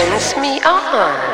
turns me on.